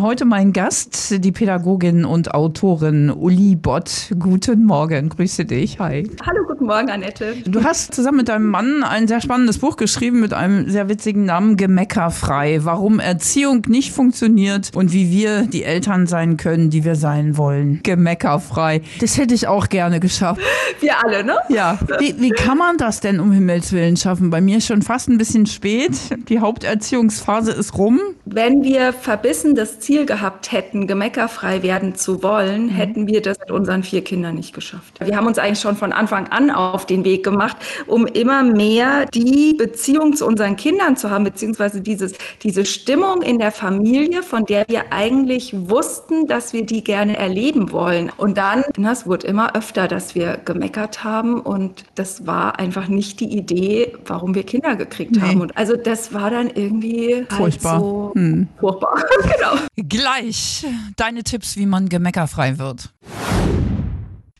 Heute mein Gast, die Pädagogin und Autorin Uli Bott. Guten Morgen, grüße dich. Hi. Hallo, guten Morgen, Annette. Du hast zusammen mit deinem Mann ein sehr spannendes Buch geschrieben mit einem sehr witzigen Namen Gemeckerfrei. Warum Erziehung nicht funktioniert und wie wir die Eltern sein können, die wir sein wollen. Gemeckerfrei. Das hätte ich auch gerne geschafft. Wir alle, ne? Ja. Wie, wie kann man das denn um Himmels Willen schaffen? Bei mir ist schon fast ein bisschen spät. Die Haupterziehungsphase ist rum. Wenn wir verbissen das Ziel gehabt hätten, gemeckerfrei werden zu wollen, mhm. hätten wir das mit unseren vier Kindern nicht geschafft. Wir haben uns eigentlich schon von Anfang an auf den Weg gemacht, um immer mehr die Beziehung zu unseren Kindern zu haben, beziehungsweise dieses, diese Stimmung in der Familie, von der wir eigentlich wussten, dass wir die gerne erleben wollen. Und dann, es wurde immer öfter, dass wir gemeckert haben und das war einfach nicht die Idee, warum wir Kinder gekriegt nee. haben. Und also das war dann irgendwie halt furchtbar. Halt so hm. furchtbar. genau. Gleich deine Tipps, wie man gemeckerfrei wird.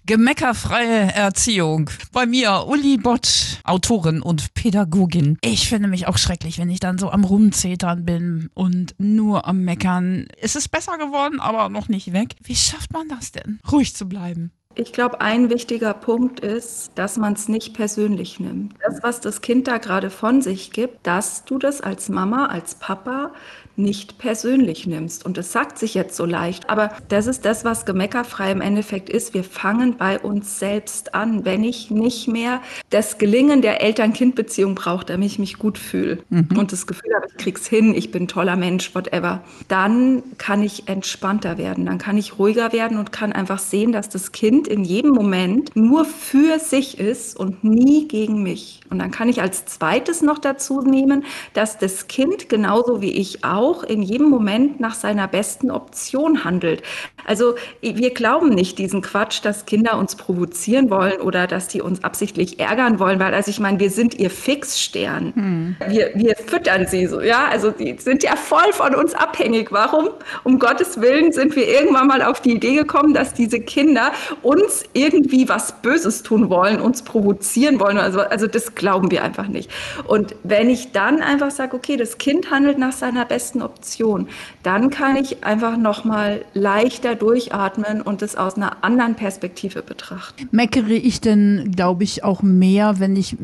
Gemeckerfreie Erziehung. Bei mir Uli Bott, Autorin und Pädagogin. Ich finde mich auch schrecklich, wenn ich dann so am Rumzetern bin und nur am Meckern. Es ist besser geworden, aber noch nicht weg. Wie schafft man das denn, ruhig zu bleiben? Ich glaube, ein wichtiger Punkt ist, dass man es nicht persönlich nimmt. Das, was das Kind da gerade von sich gibt, dass du das als Mama, als Papa nicht persönlich nimmst. Und das sagt sich jetzt so leicht, aber das ist das, was gemeckerfrei im Endeffekt ist. Wir fangen bei uns selbst an. Wenn ich nicht mehr das Gelingen der Eltern-Kind-Beziehung brauche, damit ich mich gut fühle mhm. und das Gefühl habe, ich krieg's hin, ich bin ein toller Mensch, whatever, dann kann ich entspannter werden, dann kann ich ruhiger werden und kann einfach sehen, dass das Kind in jedem Moment nur für sich ist und nie gegen mich. Und dann kann ich als zweites noch dazu nehmen, dass das Kind genauso wie ich auch in jedem Moment nach seiner besten Option handelt. Also wir glauben nicht diesen Quatsch, dass Kinder uns provozieren wollen oder dass die uns absichtlich ärgern wollen, weil also ich meine, wir sind ihr Fixstern. Hm. Wir, wir füttern sie so, ja. Also die sind ja voll von uns abhängig. Warum? Um Gottes Willen sind wir irgendwann mal auf die Idee gekommen, dass diese Kinder uns irgendwie was Böses tun wollen, uns provozieren wollen. Also, also das glauben wir einfach nicht. Und wenn ich dann einfach sage, okay, das Kind handelt nach seiner besten Option. Dann kann ich einfach noch mal leichter durchatmen und es aus einer anderen Perspektive betrachten. Meckere ich denn, glaube ich, auch mehr, wenn ich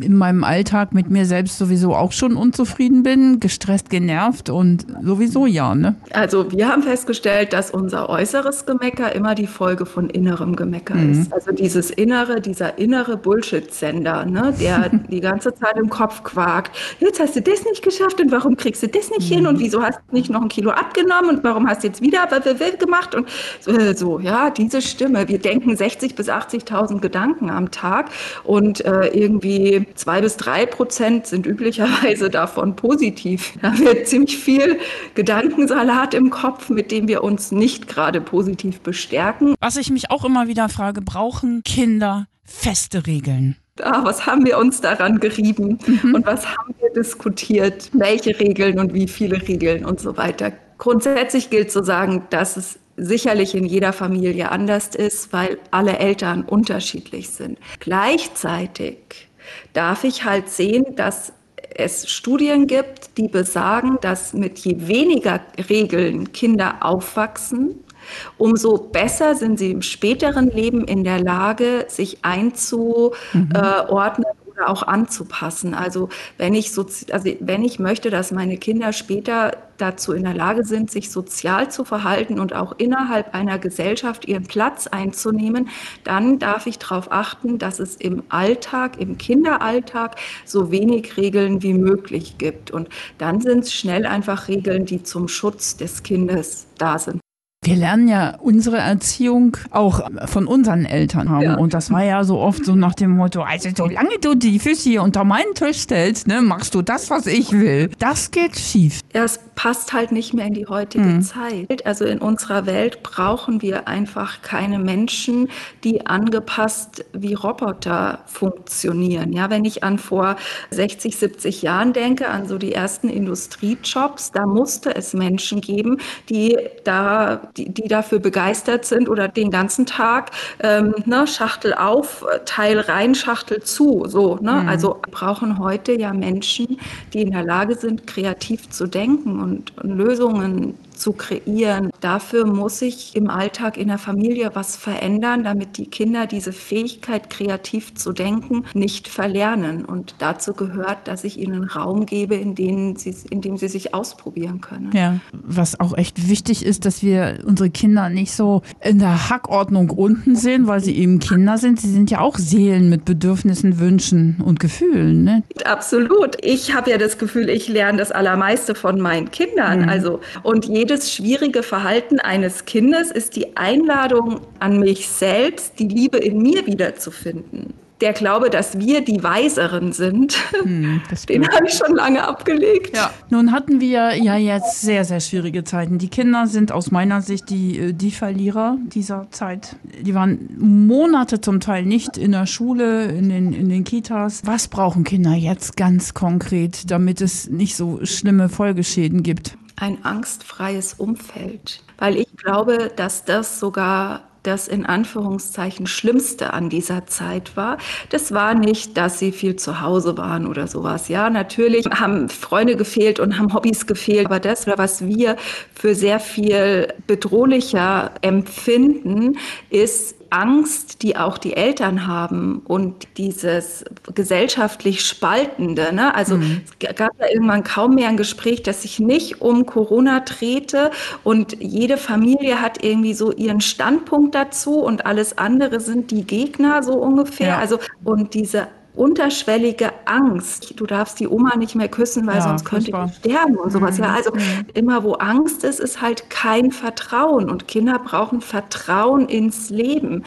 in meinem Alltag mit mir selbst sowieso auch schon unzufrieden bin, gestresst, genervt und sowieso ja, ne? Also wir haben festgestellt, dass unser äußeres Gemecker immer die Folge von innerem Gemecker mhm. ist. Also dieses innere, dieser innere Bullshit-Sender, ne, der die ganze Zeit im Kopf quakt. Jetzt hast du das nicht geschafft und warum kriegst du das nicht hin? Mhm und wieso hast du nicht noch ein Kilo abgenommen und warum hast du jetzt wieder gemacht und so, ja, diese Stimme. Wir denken 60 bis 80.000 Gedanken am Tag und äh, irgendwie zwei bis drei Prozent sind üblicherweise davon positiv. Da wird ziemlich viel Gedankensalat im Kopf, mit dem wir uns nicht gerade positiv bestärken. Was ich mich auch immer wieder frage, brauchen Kinder feste Regeln? ah, was haben wir uns daran gerieben mhm. und was haben wir diskutiert, welche Regeln und wie viele Regeln und so weiter. Grundsätzlich gilt zu sagen, dass es sicherlich in jeder Familie anders ist, weil alle Eltern unterschiedlich sind. Gleichzeitig darf ich halt sehen, dass es Studien gibt, die besagen, dass mit je weniger Regeln Kinder aufwachsen, umso besser sind sie im späteren Leben in der Lage, sich einzuordnen mhm. oder auch anzupassen. Also wenn ich, so, also wenn ich möchte, dass meine Kinder später dazu in der Lage sind, sich sozial zu verhalten und auch innerhalb einer Gesellschaft ihren Platz einzunehmen, dann darf ich darauf achten, dass es im Alltag, im Kinderalltag so wenig Regeln wie möglich gibt. Und dann sind es schnell einfach Regeln, die zum Schutz des Kindes da sind. Wir lernen ja unsere Erziehung auch von unseren Eltern haben. Ja. Und das war ja so oft so nach dem Motto, also solange du die Füße hier unter meinen Tisch stellst, ne, machst du das, was ich will. Das geht schief. Ja, es passt halt nicht mehr in die heutige hm. Zeit. Also in unserer Welt brauchen wir einfach keine Menschen, die angepasst wie Roboter funktionieren. Ja, wenn ich an vor 60, 70 Jahren denke, an so die ersten Industriejobs, da musste es Menschen geben, die da die, die dafür begeistert sind oder den ganzen Tag ähm, ne, Schachtel auf, Teil rein, Schachtel zu. So, ne? Mhm. Also brauchen heute ja Menschen, die in der Lage sind, kreativ zu denken und, und Lösungen zu kreieren. Dafür muss ich im Alltag in der Familie was verändern, damit die Kinder diese Fähigkeit, kreativ zu denken, nicht verlernen. Und dazu gehört, dass ich ihnen Raum gebe, in, denen sie, in dem sie sich ausprobieren können. Ja, was auch echt wichtig ist, dass wir unsere Kinder nicht so in der Hackordnung unten sehen, weil sie eben Kinder sind. Sie sind ja auch Seelen mit Bedürfnissen, Wünschen und Gefühlen. Ne? Absolut. Ich habe ja das Gefühl, ich lerne das Allermeiste von meinen Kindern. Mhm. Also, und jedes schwierige Verhalten eines Kindes ist die Einladung an mich selbst, die Liebe in mir wiederzufinden der Glaube, dass wir die Weiseren sind, hm, den habe ich schon lange abgelegt. Ja. Nun hatten wir ja jetzt sehr, sehr schwierige Zeiten. Die Kinder sind aus meiner Sicht die, äh, die Verlierer dieser Zeit. Die waren Monate zum Teil nicht in der Schule, in den, in den Kitas. Was brauchen Kinder jetzt ganz konkret, damit es nicht so schlimme Folgeschäden gibt? Ein angstfreies Umfeld, weil ich glaube, dass das sogar das in Anführungszeichen Schlimmste an dieser Zeit war. Das war nicht, dass sie viel zu Hause waren oder sowas. Ja, natürlich haben Freunde gefehlt und haben Hobbys gefehlt, aber das, was wir für sehr viel bedrohlicher empfinden, ist Angst, die auch die Eltern haben und dieses gesellschaftlich Spaltende. Ne? Also mhm. es gab ja irgendwann kaum mehr ein Gespräch, das sich nicht um Corona drehte und jede Familie hat irgendwie so ihren Standpunkt dazu und alles andere sind die Gegner so ungefähr. Ja. Also und diese unterschwellige Angst. Du darfst die Oma nicht mehr küssen, weil ja, sonst könnte die sterben und sowas. Mhm. Ja, also mhm. immer wo Angst ist, ist halt kein Vertrauen und Kinder brauchen Vertrauen ins Leben.